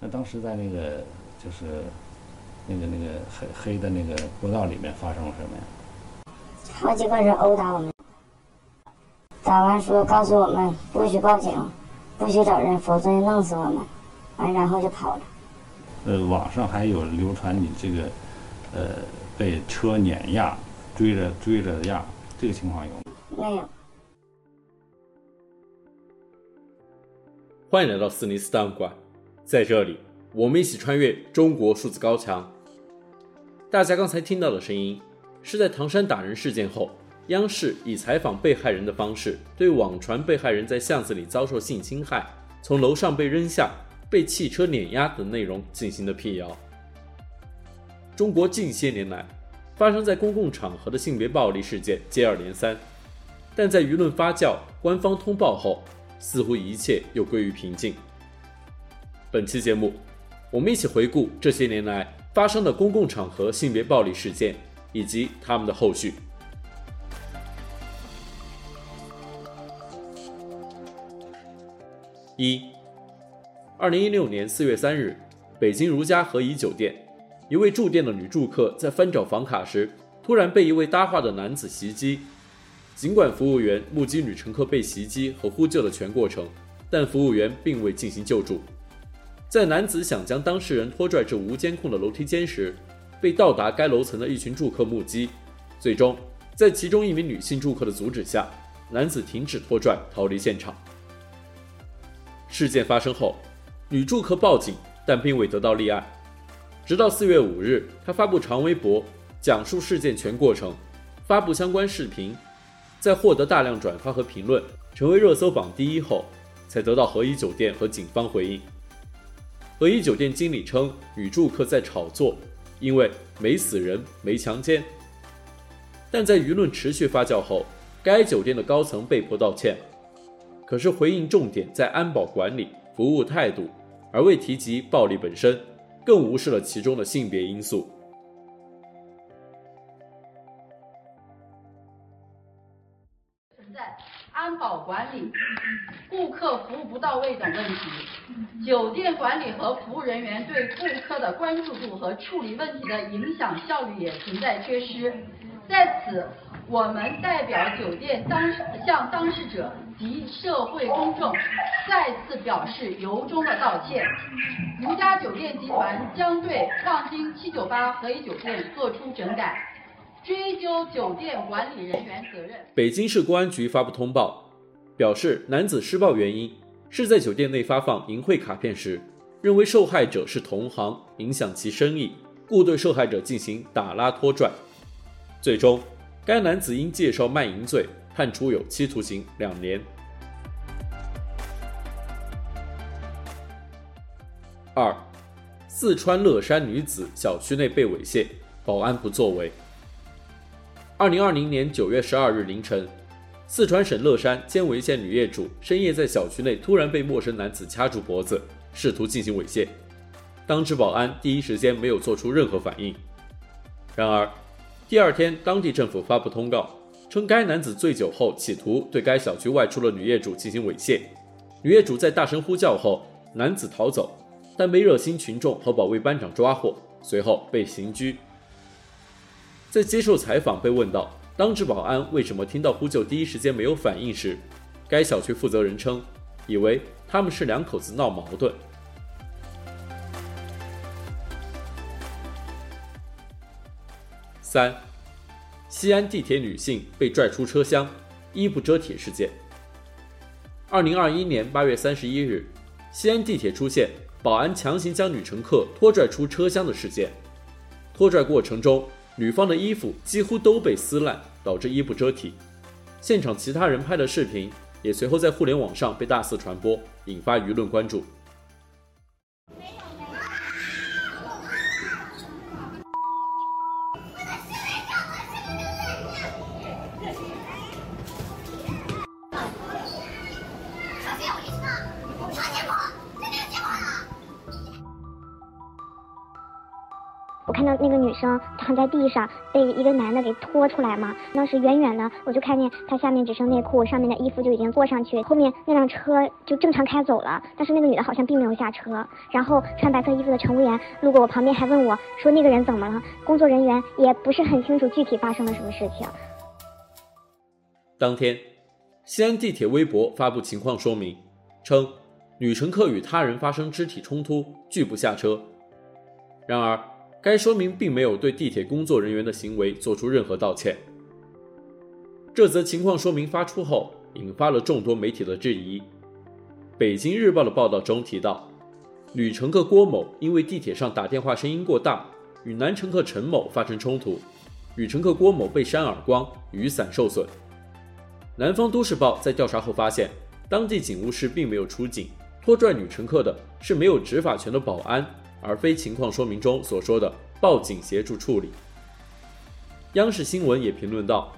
那当时在那个就是那个那个黑黑的那个过道里面发生了什么呀？好几个人殴打我们，打完说告诉我们不许报警，不许找人，否则就弄死我们。完然后就跑了。呃，网上还有流传你这个呃被车碾压、追着追着压这个情况有吗？没有。欢迎来到斯尼斯档案馆，在这里，我们一起穿越中国数字高墙。大家刚才听到的声音，是在唐山打人事件后，央视以采访被害人的方式，对网传被害人在巷子里遭受性侵害，从楼上被扔下、被汽车碾压等内容进行的辟谣。中国近些年来，发生在公共场合的性别暴力事件接二连三，但在舆论发酵、官方通报后，似乎一切又归于平静。本期节目，我们一起回顾这些年来发生的公共场合性别暴力事件以及他们的后续。一，二零一六年四月三日，北京如家和颐酒店，一位住店的女住客在翻找房卡时，突然被一位搭话的男子袭击。尽管服务员目击女乘客被袭击和呼救的全过程，但服务员并未进行救助。在男子想将当事人拖拽至无监控的楼梯间时，被到达该楼层的一群住客目击。最终，在其中一名女性住客的阻止下，男子停止拖拽，逃离现场。事件发生后，女住客报警，但并未得到立案。直到四月五日，她发布长微博，讲述事件全过程，发布相关视频。在获得大量转发和评论，成为热搜榜第一后，才得到和颐酒店和警方回应。和颐酒店经理称，女住客在炒作，因为没死人，没强奸。但在舆论持续发酵后，该酒店的高层被迫道歉，可是回应重点在安保管理、服务态度，而未提及暴力本身，更无视了其中的性别因素。安保管理、顾客服务不到位等问题，酒店管理和服务人员对顾客的关注度和处理问题的影响效率也存在缺失。在此，我们代表酒店当向当事者及社会公众再次表示由衷的道歉。如家酒店集团将对望京七九八和颐酒店作出整改。追究酒店管理人员责任。北京市公安局发布通报，表示男子施暴原因是在酒店内发放淫秽卡片时，认为受害者是同行，影响其生意，故对受害者进行打拉拖拽。最终，该男子因介绍卖淫罪判处有期徒刑两年。二，四川乐山女子小区内被猥亵，保安不作为。二零二零年九月十二日凌晨，四川省乐山犍为县女业主深夜在小区内突然被陌生男子掐住脖子，试图进行猥亵。当值保安第一时间没有做出任何反应。然而，第二天当地政府发布通告，称该男子醉酒后企图对该小区外出的女业主进行猥亵。女业主在大声呼叫后，男子逃走，但被热心群众和保卫班长抓获，随后被刑拘。在接受采访被问到当值保安为什么听到呼救第一时间没有反应时，该小区负责人称，以为他们是两口子闹矛盾。三，西安地铁女性被拽出车厢，衣不遮体事件。二零二一年八月三十一日，西安地铁出现保安强行将女乘客拖拽出车厢的事件，拖拽过程中。女方的衣服几乎都被撕烂，导致衣不遮体。现场其他人拍的视频也随后在互联网上被大肆传播，引发舆论关注。看到那个女生躺在地上，被一个男的给拖出来嘛。当时远远的我就看见她下面只剩内裤，上面的衣服就已经坐上去，后面那辆车就正常开走了。但是那个女的好像并没有下车。然后穿白色衣服的乘务员路过我旁边，还问我说那个人怎么了？工作人员也不是很清楚具体发生了什么事情。当天，西安地铁微博发布情况说明，称女乘客与他人发生肢体冲突，拒不下车。然而，该说明并没有对地铁工作人员的行为做出任何道歉。这则情况说明发出后，引发了众多媒体的质疑。北京日报的报道中提到，女乘客郭某因为地铁上打电话声音过大，与男乘客陈某发生冲突，女乘客郭某被扇耳光，雨伞受损。南方都市报在调查后发现，当地警务室并没有出警，拖拽女乘客的是没有执法权的保安。而非情况说明中所说的报警协助处理。央视新闻也评论道：“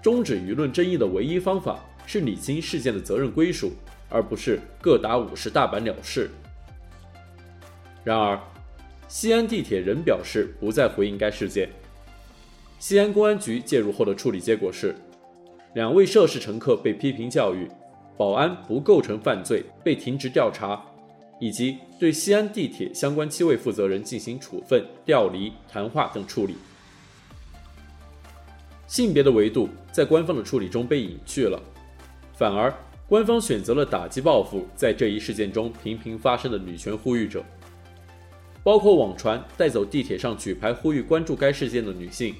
终止舆论争议的唯一方法是理清事件的责任归属，而不是各打五十大板了事。”然而，西安地铁仍表示不再回应该事件。西安公安局介入后的处理结果是，两位涉事乘客被批评教育，保安不构成犯罪，被停职调查。以及对西安地铁相关七位负责人进行处分、调离、谈话等处理。性别的维度在官方的处理中被隐去了，反而官方选择了打击报复在这一事件中频频发生的女权呼吁者，包括网传带走地铁上举牌呼吁关注该事件的女性，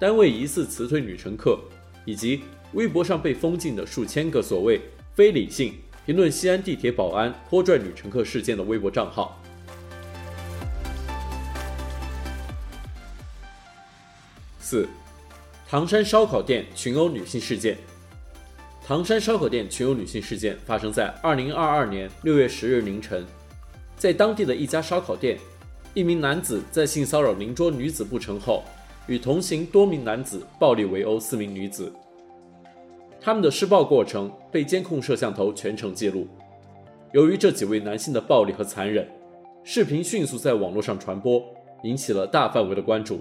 单位疑似辞退女乘客，以及微博上被封禁的数千个所谓非理性。评论西安地铁保安拖拽女乘客事件的微博账号。四，唐山烧烤店群殴女性事件。唐山烧烤店群殴女性事件发生在二零二二年六月十日凌晨，在当地的一家烧烤店，一名男子在性骚扰邻桌女子不成后，与同行多名男子暴力围殴四名女子。他们的施暴过程被监控摄像头全程记录。由于这几位男性的暴力和残忍，视频迅速在网络上传播，引起了大范围的关注。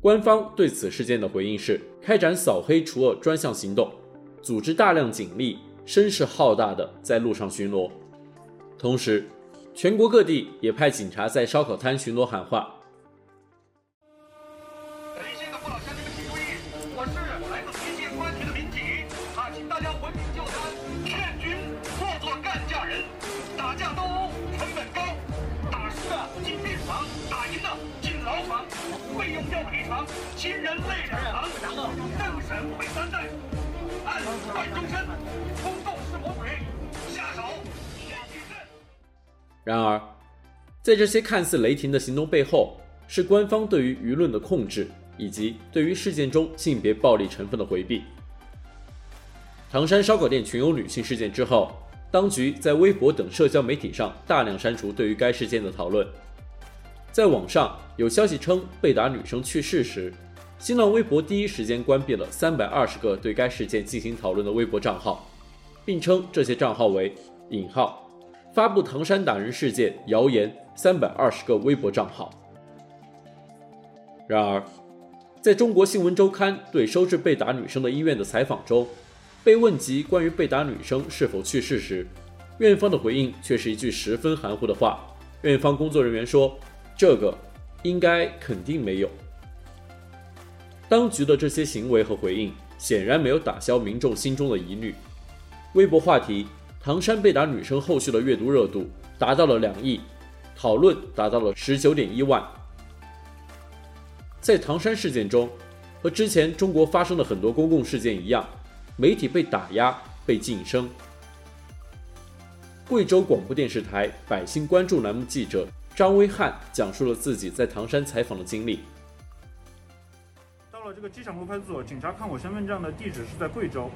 官方对此事件的回应是开展扫黑除恶专项行动，组织大量警力，声势浩大的在路上巡逻。同时，全国各地也派警察在烧烤摊巡逻喊话。费用要赔偿亲人泪两行，政审毁三代，案判终身，公斗是魔鬼，下手然而，在这些看似雷霆的行动背后，是官方对于舆论的控制，以及对于事件中性别暴力成分的回避。唐山烧烤店群殴女性事件之后，当局在微博等社交媒体上大量删除对于该事件的讨论。在网上有消息称，被打女生去世时，新浪微博第一时间关闭了三百二十个对该事件进行讨论的微博账号，并称这些账号为“引号发布唐山打人事件谣言三百二十个微博账号”。然而，在中国新闻周刊对收治被打女生的医院的采访中，被问及关于被打女生是否去世时，院方的回应却是一句十分含糊的话。院方工作人员说。这个应该肯定没有。当局的这些行为和回应显然没有打消民众心中的疑虑。微博话题“唐山被打女生”后续的阅读热度达到了两亿，讨论达到了十九点一万。在唐山事件中，和之前中国发生的很多公共事件一样，媒体被打压、被噤声。贵州广播电视台“百姓关注”栏目记者。张威汉讲述了自己在唐山采访的经历。到了这个机场路派出所，警察看我身份证的地址是在贵州，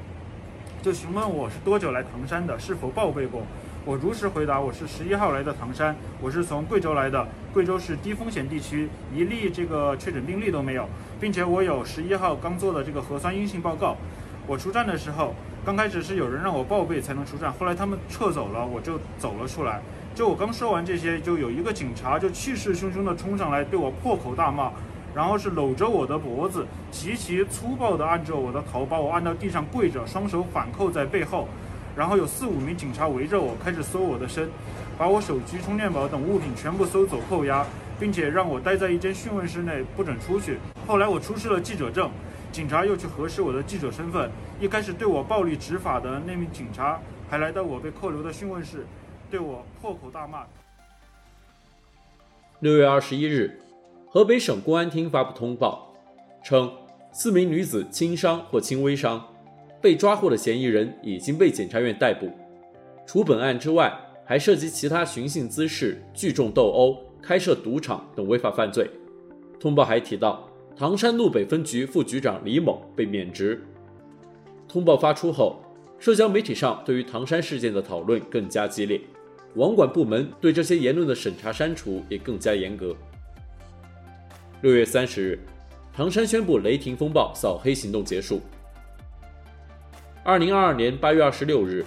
就询问我是多久来唐山的，是否报备过。我如实回答，我是十一号来的唐山，我是从贵州来的，贵州是低风险地区，一例这个确诊病例都没有，并且我有十一号刚做的这个核酸阴性报告。我出站的时候，刚开始是有人让我报备才能出站，后来他们撤走了，我就走了出来。就我刚说完这些，就有一个警察就气势汹汹地冲上来，对我破口大骂，然后是搂着我的脖子，极其粗暴地按着我的头，把我按到地上跪着，双手反扣在背后，然后有四五名警察围着我，开始搜我的身，把我手机、充电宝等物品全部搜走扣押，并且让我待在一间讯问室内不准出去。后来我出示了记者证，警察又去核实我的记者身份。一开始对我暴力执法的那名警察，还来到我被扣留的讯问室。对我破口大骂。六月二十一日，河北省公安厅发布通报，称四名女子轻伤或轻微伤，被抓获的嫌疑人已经被检察院逮捕。除本案之外，还涉及其他寻衅滋事、聚众斗殴、开设赌场等违法犯罪。通报还提到，唐山路北分局副局长李某被免职。通报发出后，社交媒体上对于唐山事件的讨论更加激烈。网管部门对这些言论的审查删除也更加严格。六月三十日，唐山宣布雷霆风暴扫黑行动结束。二零二二年八月二十六日，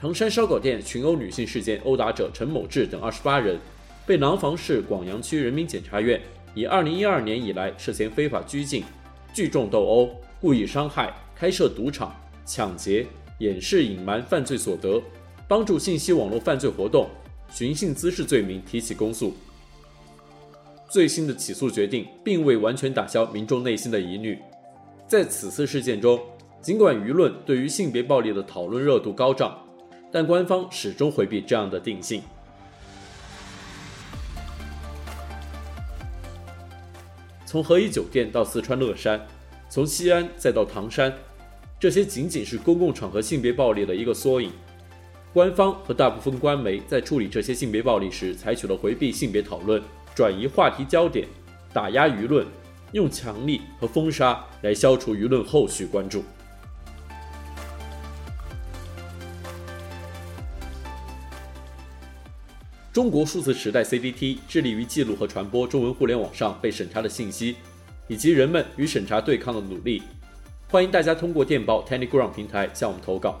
唐山烧烤店群殴女性事件殴打者陈某志等二十八人，被廊坊市广阳区人民检察院以二零一二年以来涉嫌非法拘禁、聚众斗殴、故意伤害、开设赌场、抢劫、掩饰隐瞒犯罪所得。帮助信息网络犯罪活动、寻衅滋事罪名提起公诉。最新的起诉决定并未完全打消民众内心的疑虑。在此次事件中，尽管舆论对于性别暴力的讨论热度高涨，但官方始终回避这样的定性。从和颐酒店到四川乐山，从西安再到唐山，这些仅仅是公共场合性别暴力的一个缩影。官方和大部分官媒在处理这些性别暴力时，采取了回避性别讨论、转移话题焦点、打压舆论，用强力和封杀来消除舆论后续关注。中国数字时代 CDT 致力于记录和传播中文互联网上被审查的信息，以及人们与审查对抗的努力。欢迎大家通过电报 Telegram 平台向我们投稿。